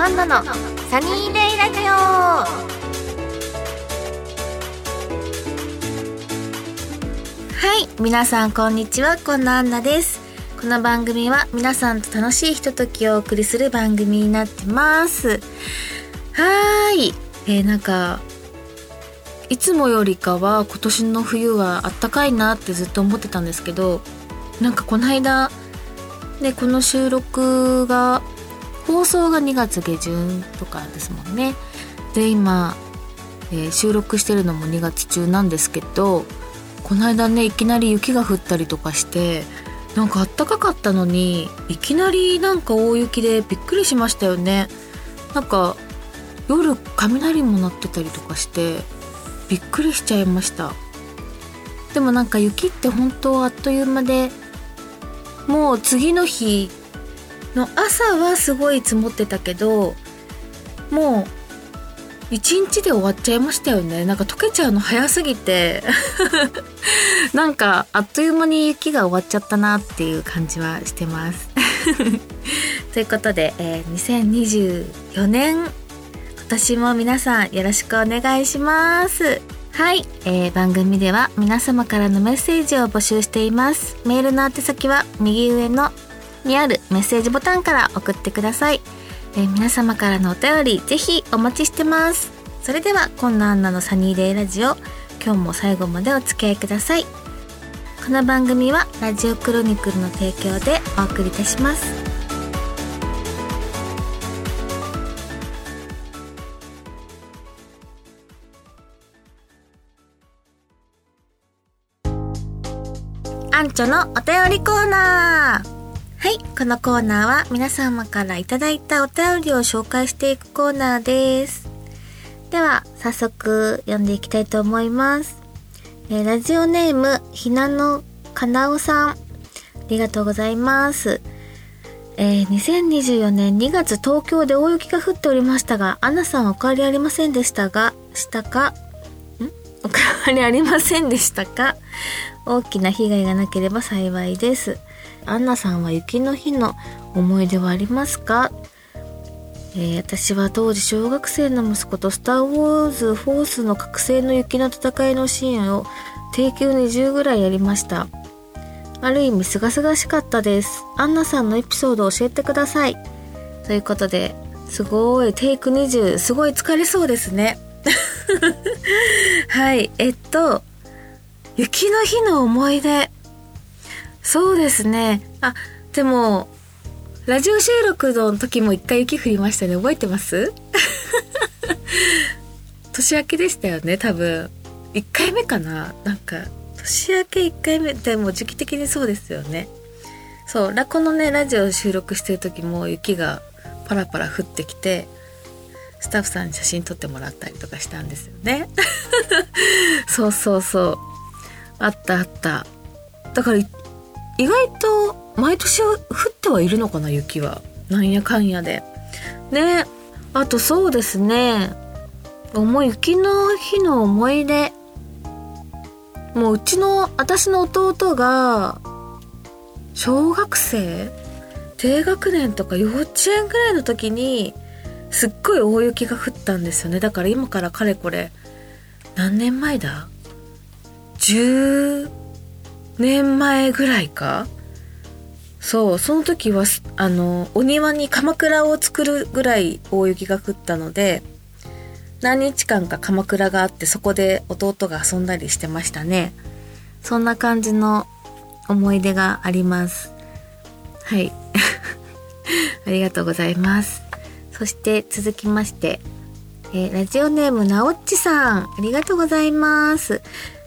アンナのサニーデイラジオ。はい皆さんこんにちはこんなアンナです。この番組は皆さんと楽しいひとときをお送りする番組になってます。はーい。えー、なんかいつもよりかは今年の冬はあったかいなってずっと思ってたんですけどなんかこの間ねこの収録が放送が2月下旬とかですもんね。で今、えー、収録してるのも2月中なんですけどこの間ねいきなり雪が降ったりとかしてなんかあったかかったのにいきなりなんか大雪でびっくりしましたよね。なんか夜雷も鳴ってたりとかしてびっくりしちゃいました。でもなんか雪って本当あっという間でもう次の日の朝はすごい積もってたけどもう一日で終わっちゃいましたよね。なんか溶けちゃうの早すぎて。なんかあっという間に雪が終わっちゃったなっていう感じはしてます。ということで、えー、2024年今年も皆さんよろしくお願いします。はい、えー、番組では皆様からのメッセージを募集しています。メールの宛先は右上のにあるメッセージボタンから送ってください、えー、皆様からのお便りぜひお待ちしてます。それではこんなアンナのサニーデイラジオ今日も最後までお付き合いください。この番組はラジオクロニクルの提供でお送りいたします。アンチョのお便りコーナー。はい、このコーナーは皆様からいただいたお便りを紹介していくコーナーです。では、早速読んでいきたいと思います。えー、ラジオネーム、ひなのかなおさん。ありがとうございます。えー、2024年2月東京で大雪が降っておりましたが、アナさんお変わりありませんでしたが、したか？ん？お変わりありませんでしたか？大きな被害がなければ幸いです。アンナさんは雪の日の思い出はありますか？えー、私は当時小学生の息子とスター・ウォーズ・フォースの覚醒の雪の戦いのシーンを定休20ぐらいやりました。ある意味すがすがしかったです。アンナさんのエピソードを教えてください。ということで、すごい、テイク20、すごい疲れそうですね。はい、えっと、雪の日の思い出。そうですね。あ、でも、ラジオ収録の時も一回雪降りましたね。覚えてます？年明けでしたよね、多分。1回目かな？なんか、年明け1回目、でも時期的にそうですよね。そう、ラコのね、ラジオ収録してる時も雪がパラパラ降ってきて、スタッフさんに写真撮ってもらったりとかしたんですよね。そうそうそう。あったあった。だから意外と毎年降ってはいるのかな雪は。なんやかんやで。ねあとそうですね。思い雪の日の思い出。もううちの私の弟が小学生？低学年とか幼稚園ぐらいの時にすっごい大雪が降ったんですよね。だから今からかれこれ何年前だ？年前ぐらいか？そうその時はあのお庭に鎌倉を作るぐらい大雪が降ったので何日間か鎌倉があってそこで弟が遊んだりしてましたね。そんな感じの思い出があります。はい。ありがとうございます。そして続きまして、えー、ラジオネームなおっちさん。ありがとうございます。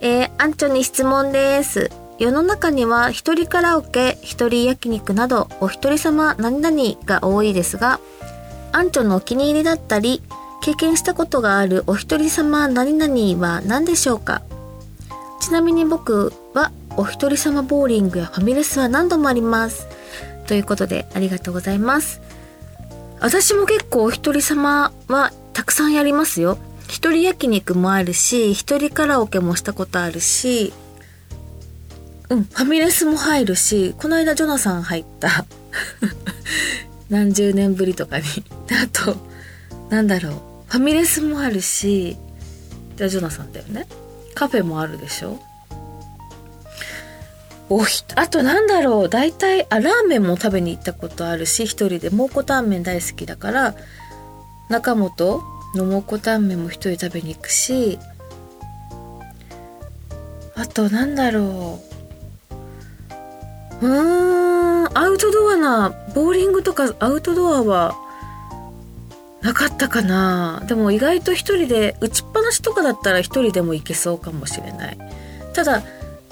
えー、アンチョに質問です。世の中には一人カラオケ、一人焼肉などお一人様何々が多いですが、アンチョのお気に入りだったり、経験したことがあるお一人様何々は何でしょうか？ちなみに僕はお一人様ボーリングやファミレスは何度もあります。ということでありがとうございます。私も結構お一人様はたくさんやりますよ。一人焼肉もあるし、一人カラオケもしたことあるし、うん、ファミレスも入るし、この間ジョナサン入った。何十年ぶりとかに。あとなんだろう。ファミレスもあるしじゃあジョナサンだよね。カフェもあるでしょ。おひあとなんだろう。大体あラーメンも食べに行ったことあるし一人で。蒙古タンメン大好きだから中本の蒙古タンメンも一人食べに行くし。あとなんだろう。うん。アウトドアなボーリングとかアウトドアはなかったかな。でも意外と一人で打ちっぱなしとかだったら一人でも行けそうかもしれない。ただ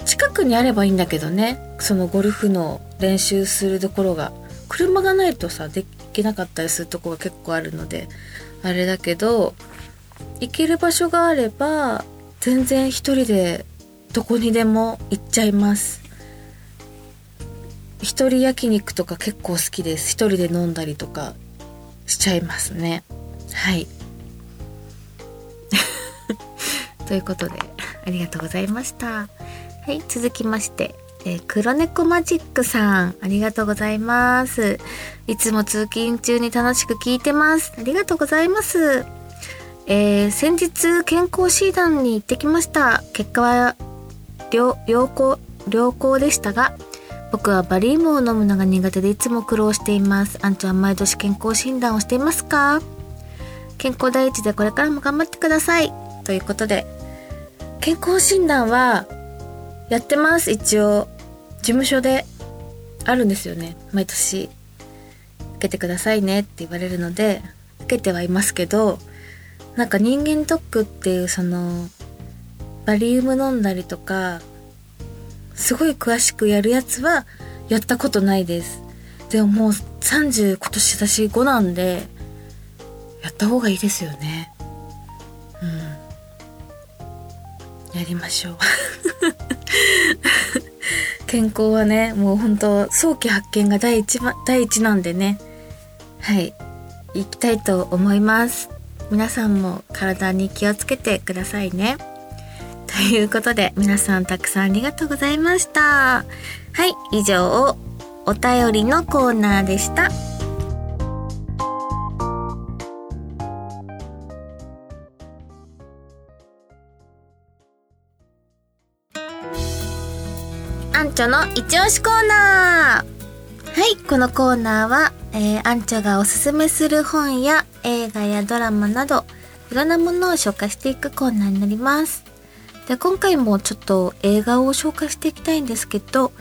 近くにあればいいんだけどね。そのゴルフの練習するところが。車がないとさできなかったりするとこが結構あるので。あれだけど行ける場所があれば全然一人でどこにでも行っちゃいます。一人焼肉とか結構好きです一人で飲んだりとかしちゃいますねはい ということでありがとうございましたはい続きましてえー、黒猫マジックさん、ありがとうございます。いつも通勤中に楽しく聞いてます。ありがとうございます。えー、先日健康診断に行ってきました。結果は良好、良好でしたが、僕はバリウムを飲むのが苦手でいつも苦労しています。あんちゃん毎年健康診断をしていますか？健康第一でこれからも頑張ってください。ということで、健康診断はやってます、一応。事務所であるんですよね毎年受けてくださいねって言われるので受けてはいますけどなんか人間ドックっていうそのバリウム飲んだりとかすごい詳しくやるやつはやったことないです。でももう30今年私5なんでやった方がいいですよね。うん。やりましょう。健康はねもう本当早期発見が第一番第一なんでね。はい。行きたいと思います。皆さんも体に気をつけてくださいね。ということで皆さんたくさんありがとうございました。はい以上お便りのコーナーでした。アンチョの一押しコーナー。はい、このコーナーは、えー、アンチョがおすすめする本や映画やドラマなど、いろんなものを紹介していくコーナーになります。で、今回もちょっと映画を紹介していきたいんですけど、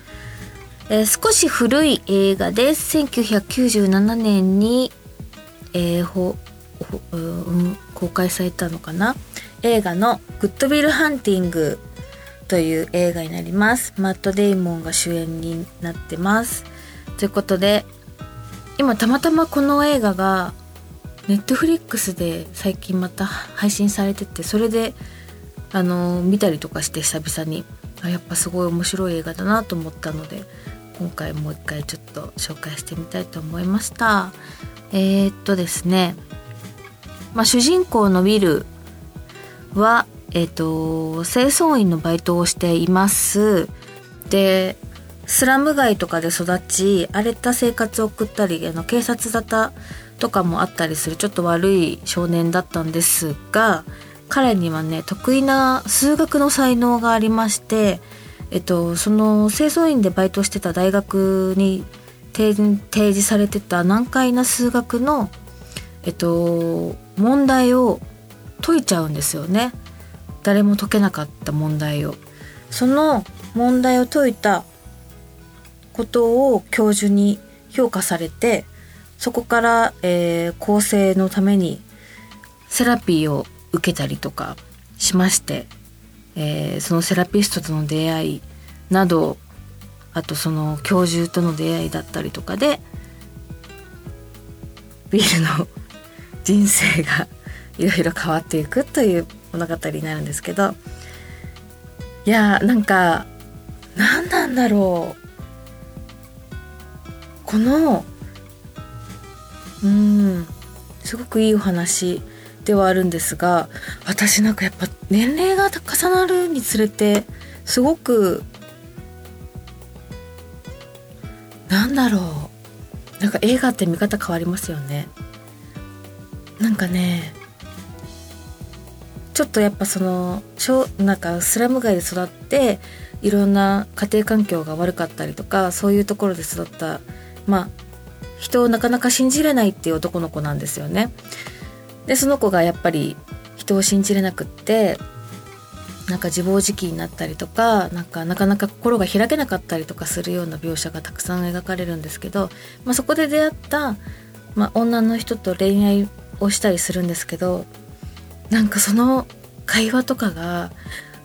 えー、少し古い映画です。1997年に、えー、ほ、ほ、うん、公開されたのかな？映画のグッドビルハンティングという映画になります。マット・デイモンが主演になってます。ということで、今たまたまこの映画がネットフリックスで最近また配信されてて、それであの見たりとかして久々にあやっぱすごい面白い映画だなと思ったので今回もう一回ちょっと紹介してみたいと思いましたえー、っとですねまあ主人公のウィルはえっ、と、清掃員のバイトをしています。で、スラム街とかで育ち、荒れた生活を送ったり、あの、警察沙汰とかもあったりする、ちょっと悪い少年だったんですが、彼にはね、得意な数学の才能がありまして、えっと、その清掃員でバイトしてた大学に提示されてた難解な数学の、えっと、問題を解いちゃうんですよね。誰も解けなかった問題をその問題を解いたことを教授に評価されてそこから、えー、構成のためにセラピーを受けたりとかしまして、えー、そのセラピストとの出会いなどあとその教授との出会いだったりとかでビールの 人生が いろいろ変わっていくという物語になるんですけどいやーなんか何なんだろう。このうんすごくいいお話。ではあるんですが私なんかやっぱ年齢が重なるにつれてすごくなんだろうなんか映画って見方変わりますよねなんかねちょっとやっぱそのなんかスラム街で育っていろんな家庭環境が悪かったりとかそういうところで育ったまあ人をなかなか信じれないっていう男の子なんですよね。でその子がやっぱり人を信じれなくってなんか自暴自棄になったりとかなんかなかなか心が開けなかったりとかするような描写がたくさん描かれるんですけど、まあ、そこで出会った、まあ、女の人と恋愛をしたりするんですけどなんかその会話とかが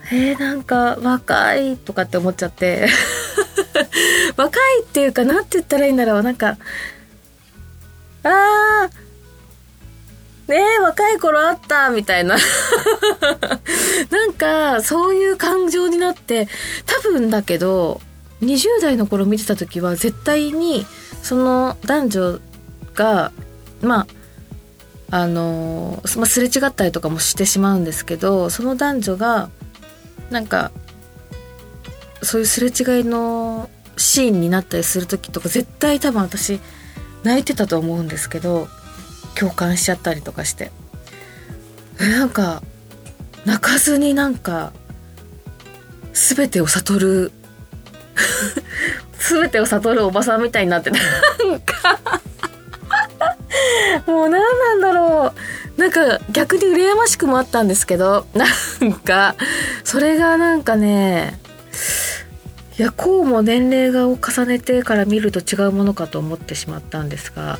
えー、なんか若いとかって思っちゃって 若いっていうかなんて言ったらいいんだろう。なんかあーねえ若い頃あったみたいな。なんかそういう感情になって多分だけど20代の頃見てた時は絶対にその男女がまああの、まあ、すれ違ったりとかもしてしまうんですけどその男女がなんかそういうすれ違いのシーンになったりする時とか絶対多分私泣いてたと思うんですけど共感しちゃったりとかして。なんか泣かずになんか全てを悟る 全てを悟るおばさんみたいになってなんかもう何なんだろう。なんか逆に羨ましくもあったんですけどなんかそれがなんかねいやこうも年齢がを重ねてから見ると違うものかと思ってしまったんですが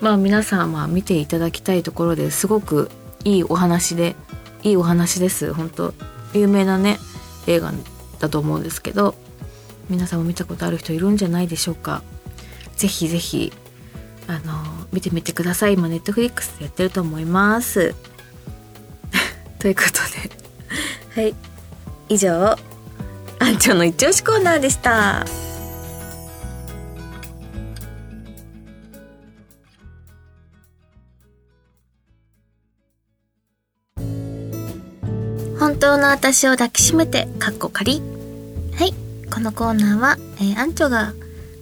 まあ皆さんは見ていただきたいところですごくいいお話でいいお話です。本当有名なね映画だと思うんですけど皆さんも見たことある人いるんじゃないでしょうか。ぜひぜひあの見てみてください。今ネットフリックスでやってると思います。ということで。はい。以上アンチョの一押しコーナーでした。本当の私を抱きしめてかっこ仮はいこのコーナーは、えー、アンチョが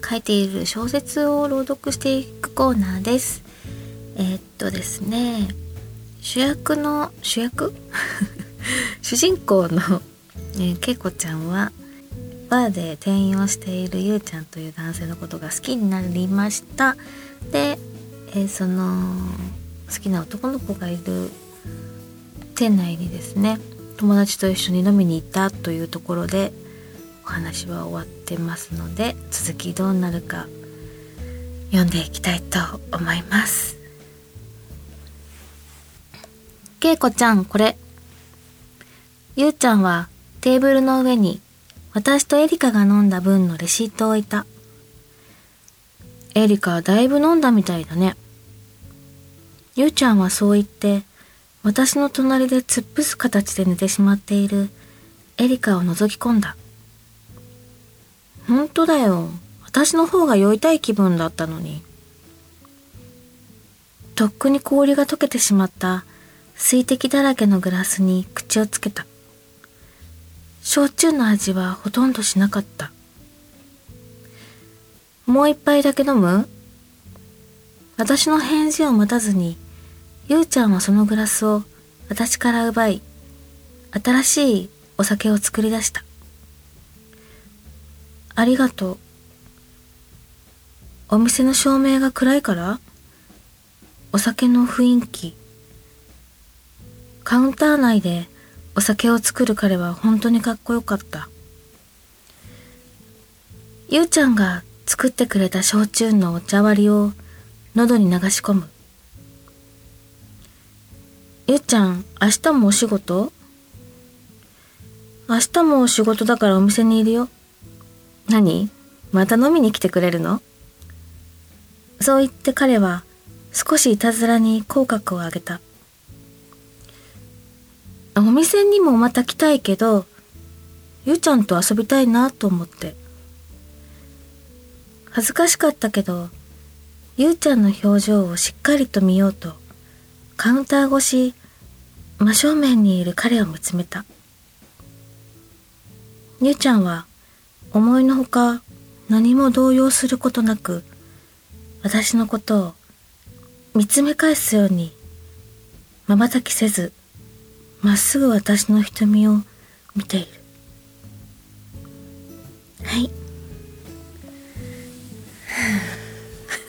書いている小説を朗読していくコーナーです。えー、っとですね、主役の、主役？主人公の、えー、けいこちゃんは、バーで店員をしているゆうちゃんという男性のことが好きになりました。で、えー、その、好きな男の子がいる店内にですね、友達と一緒に飲みに行ったというところで、お話は終わってますので続きどうなるか読んでいきたいと思います。けいこちゃんこれ。ゆうちゃんはテーブルの上に私とエリカが飲んだ分のレシートを置いた。エリカはだいぶ飲んだみたいだね。ゆうちゃんはそう言って私の隣で突っ伏す形で寝てしまっているエリカを覗き込んだ本当だよ。私の方が酔いたい気分だったのに。とっくに氷が溶けてしまった水滴だらけのグラスに口をつけた。焼酎の味はほとんどしなかった。もう一杯だけ飲む？私の返事を待たずに、ゆうちゃんはそのグラスを私から奪い、新しいお酒を作り出した。ありがとう。お店の照明が暗いからお酒の雰囲気。カウンター内でお酒を作る彼は本当にかっこよかった。ゆうちゃんが作ってくれた焼酎のお茶割りを喉に流し込む。ゆうちゃん、明日もお仕事？明日も仕事だからお店にいるよ。何？また飲みに来てくれるの？そう言って彼は少しいたずらに口角を上げた。お店にもまた来たいけど、ゆうちゃんと遊びたいなと思って。恥ずかしかったけど、ゆうちゃんの表情をしっかりと見ようと、カウンター越し、真正面にいる彼を見つめた。ゆうちゃんは思いのほか何も動揺することなく私のことを見つめ返すように瞬きせずまっすぐ私の瞳を見ている。はい。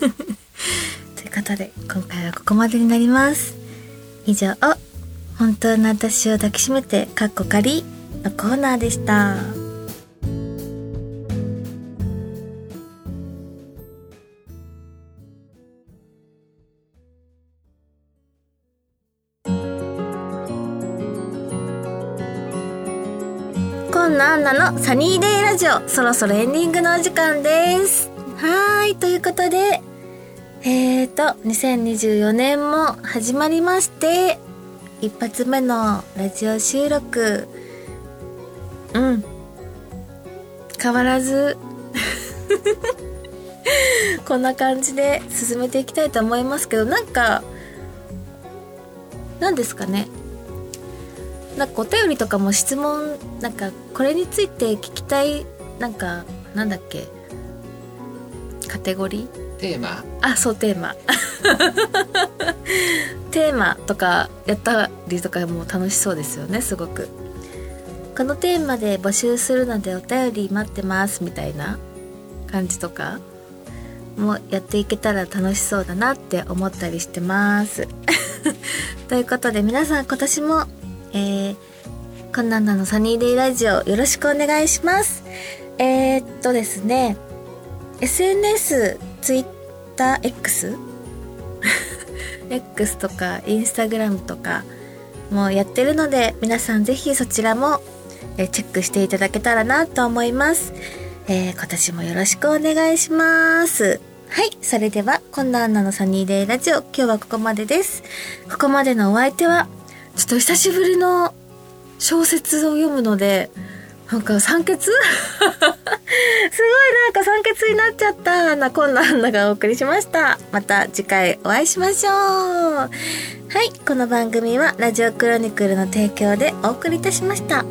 ということで今回はここまでになります。以上本当の私を抱きしめてかっこかりのコーナーでした。こんなアンナのサニーデイラジオそろそろエンディングのお時間です。はいということでえーと2024年も始まりまして一発目のラジオ収録。うん。変わらず。こんな感じで進めていきたいと思いますけどなんか何ですかね。なんかお便りとかも質問なんかこれについて聞きたいなんかなんだっけ。カテゴリー？テーマ？あそうテーマ。テーマとかやったりとかも楽しそうですよねすごく。このテーマで募集するのでお便り待ってますみたいな感じとかもやっていけたら楽しそうだなって思ったりしてます。ということで皆さん今年もえー、こんなんなのサニーデイラジオよろしくお願いします。えー、っとですね、SNS、Twitter、X? X とか Instagram とかもやってるので皆さんぜひそちらもえチェックしていただけたらなと思います。えー、今年もよろしくお願いします。はい。それでは、こんなアンナのサニーデイラジオ、今日はここまでです。ここまでのお相手は、ちょっと久しぶりの小説を読むので、なんか酸欠？すごいなんか酸欠になっちゃったな、こんなあんながお送りしました。また次回お会いしましょう。はい、この番組はラジオクロニクルの提供でお送りいたしました。